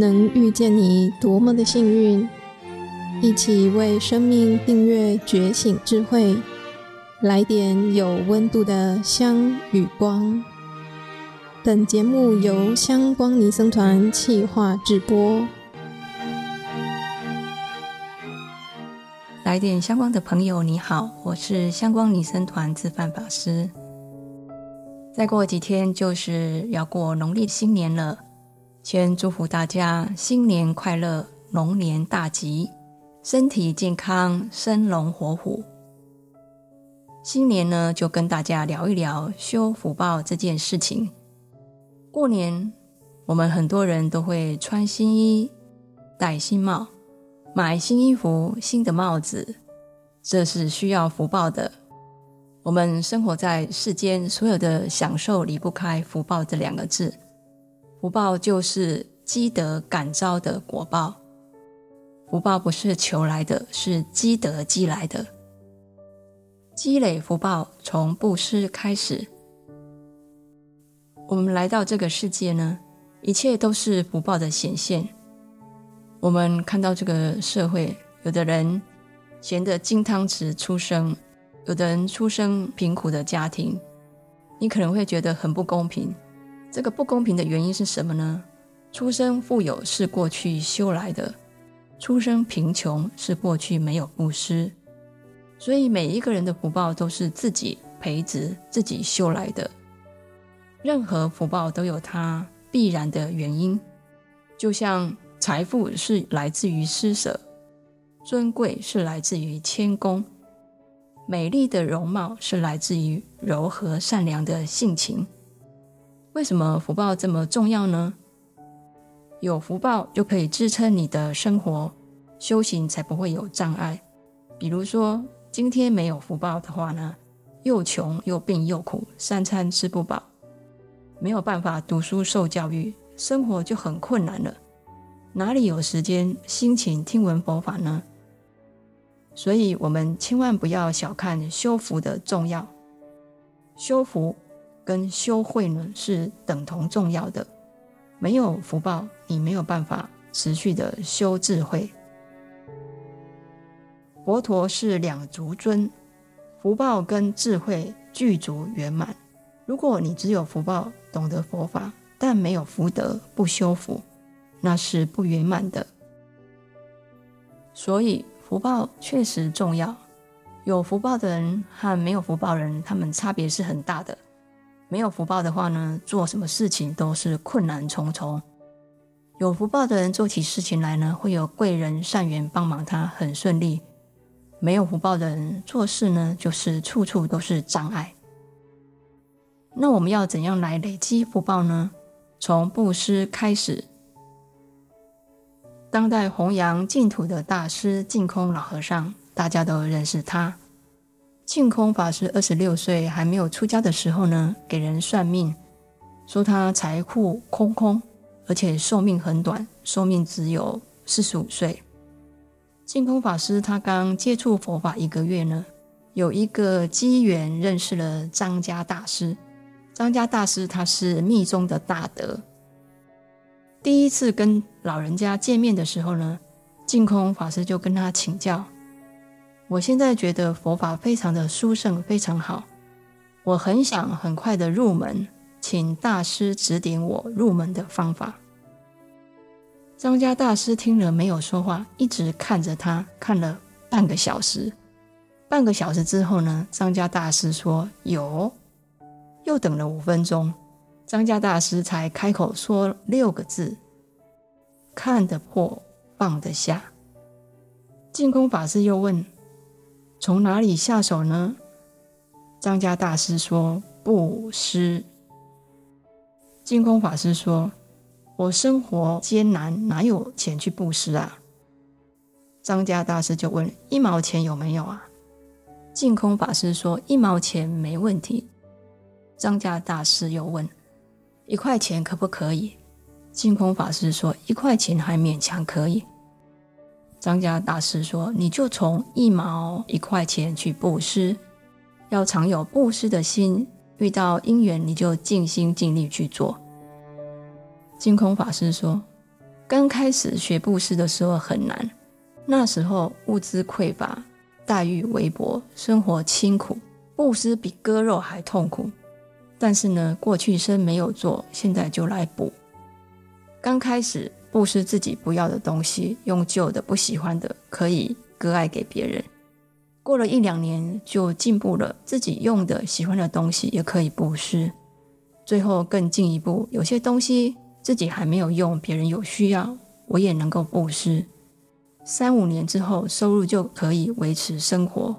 能遇见你多么的幸运！一起为生命订阅觉醒智慧，来点有温度的香与光。本节目由香光尼僧团企划制播。来点香光的朋友，你好，我是香光尼僧团自范法师。再过几天就是要过农历新年了，先祝福大家新年快乐，龙年大吉，身体健康，生龙活虎。新年呢，就跟大家聊一聊修福报这件事情。过年，我们很多人都会穿新衣，戴新帽，买新衣服、新的帽子，这是需要福报的。我们生活在世间，所有的享受离不开福报这两个字。福报就是积德感召的果报。福报不是求来的，是积德积来的。积累福报从布施开始。我们来到这个世界呢，一切都是福报的显现。我们看到这个社会，有的人衔着金汤匙出生。有的人出生贫苦的家庭，你可能会觉得很不公平。这个不公平的原因是什么呢？出生富有是过去修来的，出生贫穷是过去没有布施。所以每一个人的福报都是自己培植、自己修来的。任何福报都有它必然的原因，就像财富是来自于施舍，尊贵是来自于谦恭。美丽的容貌是来自于柔和善良的性情。为什么福报这么重要呢？有福报就可以支撑你的生活，修行才不会有障碍。比如说，今天没有福报的话呢，又穷又病又苦，三餐吃不饱，没有办法读书受教育，生活就很困难了。哪里有时间心情听闻佛法呢？所以，我们千万不要小看修福的重要。修福跟修慧呢是等同重要的。没有福报，你没有办法持续的修智慧。佛陀是两足尊，福报跟智慧具足圆满。如果你只有福报，懂得佛法，但没有福德，不修福，那是不圆满的。所以。福报确实重要，有福报的人和没有福报的人，他们差别是很大的。没有福报的话呢，做什么事情都是困难重重；有福报的人做起事情来呢，会有贵人善缘帮忙他，很顺利。没有福报的人做事呢，就是处处都是障碍。那我们要怎样来累积福报呢？从布施开始。当代弘扬净土的大师净空老和尚，大家都认识他。净空法师二十六岁还没有出家的时候呢，给人算命，说他财库空空，而且寿命很短，寿命只有四十五岁。净空法师他刚接触佛法一个月呢，有一个机缘认识了张家大师。张家大师他是密宗的大德。第一次跟老人家见面的时候呢，净空法师就跟他请教：“我现在觉得佛法非常的殊胜，非常好，我很想很快的入门，请大师指点我入门的方法。”张家大师听了没有说话，一直看着他，看了半个小时。半个小时之后呢，张家大师说：“有。”又等了五分钟。张家大师才开口说六个字：“看得破，放得下。”净空法师又问：“从哪里下手呢？”张家大师说：“布施。”净空法师说：“我生活艰难，哪有钱去布施啊？”张家大师就问：“一毛钱有没有啊？”净空法师说：“一毛钱没问题。”张家大师又问。一块钱可不可以？净空法师说：“一块钱还勉强可以。”张家大师说：“你就从一毛一块钱去布施，要常有布施的心，遇到因缘你就尽心尽力去做。”净空法师说：“刚开始学布施的时候很难，那时候物资匮乏，待遇微薄，生活清苦，布施比割肉还痛苦。但是呢，过去生没有做，现在就来补。刚开始布施自己不要的东西，用旧的不喜欢的可以割爱给别人。过了一两年就进步了，自己用的喜欢的东西也可以布施。最后更进一步，有些东西自己还没有用，别人有需要，我也能够布施。三五年之后，收入就可以维持生活。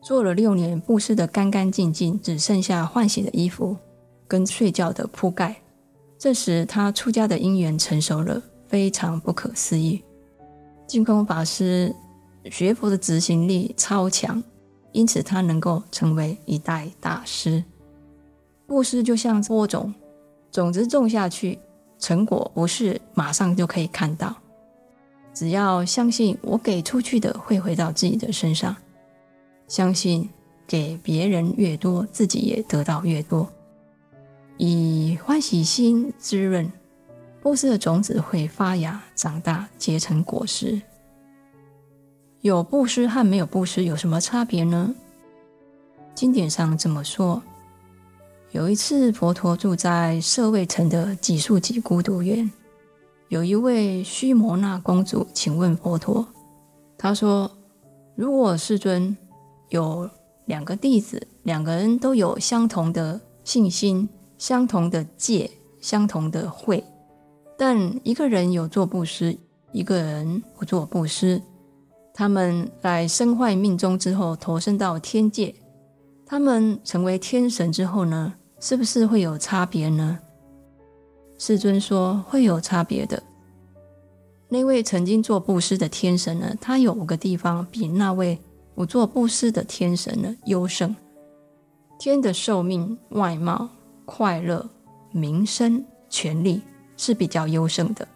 做了六年，布施得干干净净，只剩下换洗的衣服跟睡觉的铺盖。这时，他出家的因缘成熟了，非常不可思议。净空法师学佛的执行力超强，因此他能够成为一代大师。布施就像播种，种子种下去，成果不是马上就可以看到。只要相信我给出去的会回到自己的身上。相信给别人越多，自己也得到越多。以欢喜心滋润，布施的种子会发芽、长大、结成果实。有布施和没有布施有什么差别呢？经典上这么说：有一次，佛陀住在舍卫城的几树给孤独园，有一位须摩那公主，请问佛陀，她说：“如果世尊。”有两个弟子，两个人都有相同的信心、相同的戒、相同的慧，但一个人有做布施，一个人不做布施。他们在身坏命终之后投生到天界，他们成为天神之后呢，是不是会有差别呢？世尊说会有差别的。那位曾经做布施的天神呢，他有五个地方比那位。不做布施的天神呢，优胜。天的寿命、外貌、快乐、名声、权力是比较优胜的。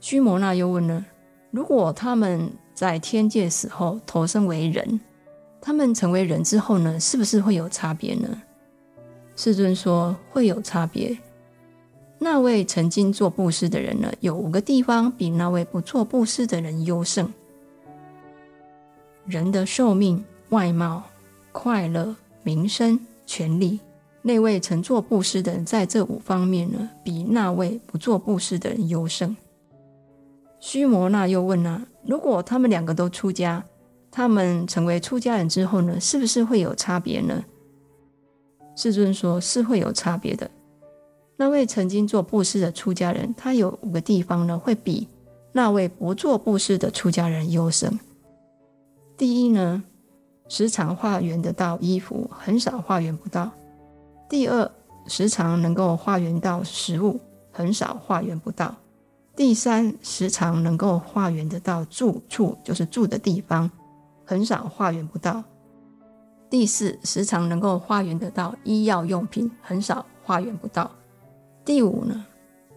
须摩那又问呢：如果他们在天界死后投生为人，他们成为人之后呢，是不是会有差别呢？世尊说会有差别。那位曾经做布施的人呢，有五个地方比那位不做布施的人优胜。人的寿命、外貌、快乐、名声、权力，那位曾做布施的人，在这五方面呢，比那位不做布施的人优胜。须摩那又问啊，如果他们两个都出家，他们成为出家人之后呢，是不是会有差别呢？世尊说，是会有差别的。那位曾经做布施的出家人，他有五个地方呢，会比那位不做布施的出家人优胜。第一呢，时常化缘得到衣服，很少化缘不到。第二，时常能够化缘到食物，很少化缘不到。第三，时常能够化缘得到住处，就是住的地方，很少化缘不到。第四，时常能够化缘得到医药用品，很少化缘不到。第五呢，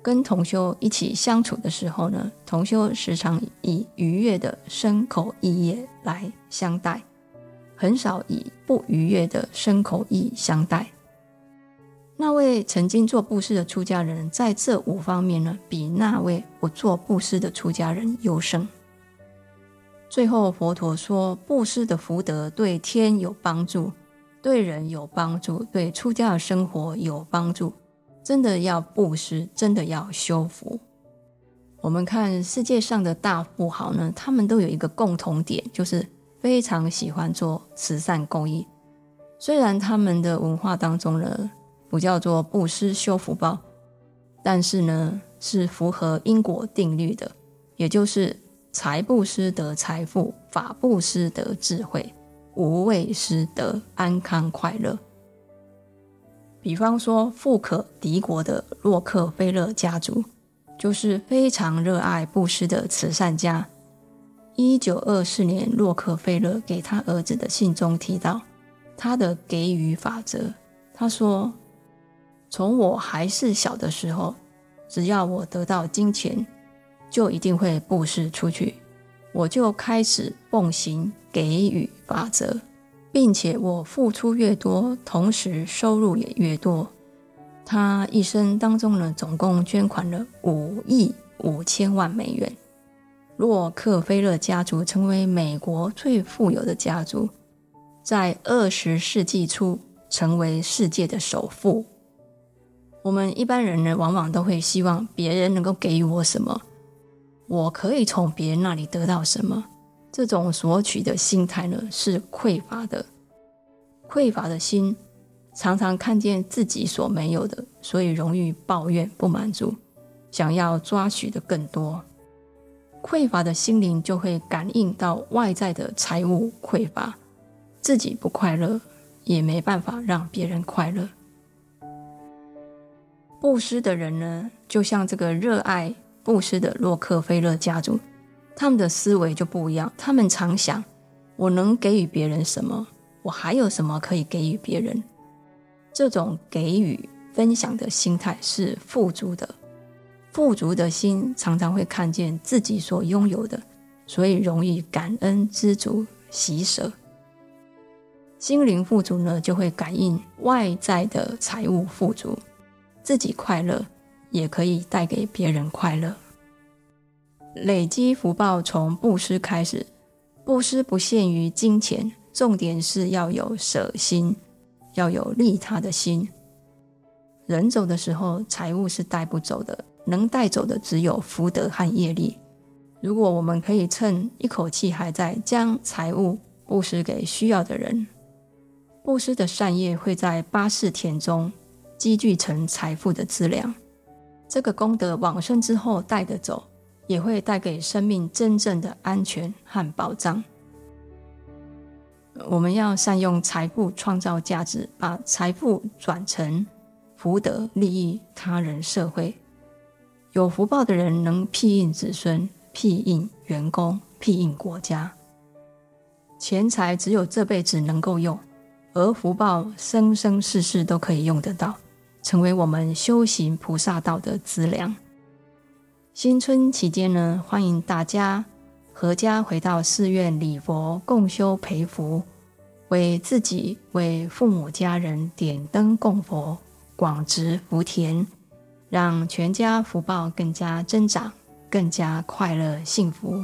跟同修一起相处的时候呢，同修时常以愉悦的身口意业来相待，很少以不愉悦的身口意相待。那位曾经做布施的出家人，在这五方面呢，比那位不做布施的出家人优胜。最后，佛陀说，布施的福德对天有帮助，对人有帮助，对出家的生活有帮助。真的要布施，真的要修福。我们看世界上的大富豪呢，他们都有一个共同点，就是非常喜欢做慈善公益。虽然他们的文化当中呢，不叫做布施修福报，但是呢，是符合因果定律的，也就是财布施得财富，法布施得智慧，无畏施得安康快乐。比方说，富可敌国的洛克菲勒家族，就是非常热爱布施的慈善家。一九二四年，洛克菲勒给他儿子的信中提到他的给予法则。他说：“从我还是小的时候，只要我得到金钱，就一定会布施出去。我就开始奉行给予法则。”并且我付出越多，同时收入也越多。他一生当中呢，总共捐款了五亿五千万美元。洛克菲勒家族成为美国最富有的家族，在二十世纪初成为世界的首富。我们一般人呢，往往都会希望别人能够给予我什么，我可以从别人那里得到什么。这种索取的心态呢，是匮乏的。匮乏的心常常看见自己所没有的，所以容易抱怨不满足，想要抓取的更多。匮乏的心灵就会感应到外在的财物匮乏，自己不快乐，也没办法让别人快乐。布施的人呢，就像这个热爱布施的洛克菲勒家族，他们的思维就不一样。他们常想：我能给予别人什么？我还有什么可以给予别人？这种给予分享的心态是富足的。富足的心常常会看见自己所拥有的，所以容易感恩、知足、喜舍。心灵富足呢，就会感应外在的财物富足，自己快乐，也可以带给别人快乐。累积福报从布施开始，布施不限于金钱，重点是要有舍心，要有利他的心。人走的时候，财物是带不走的。能带走的只有福德和业力。如果我们可以趁一口气还在，将财物布施给需要的人，布施的善业会在八世田中积聚成财富的资粮。这个功德往生之后带得走，也会带给生命真正的安全和保障。我们要善用财富创造价值，把财富转成福德，利益他人、社会。有福报的人能庇荫子孙、庇荫员工、庇荫国家。钱财只有这辈子能够用，而福报生生世世都可以用得到，成为我们修行菩萨道的资粮。新春期间呢，欢迎大家阖家回到寺院礼佛、共修培福，为自己、为父母家人点灯供佛，广植福田。让全家福报更加增长，更加快乐幸福。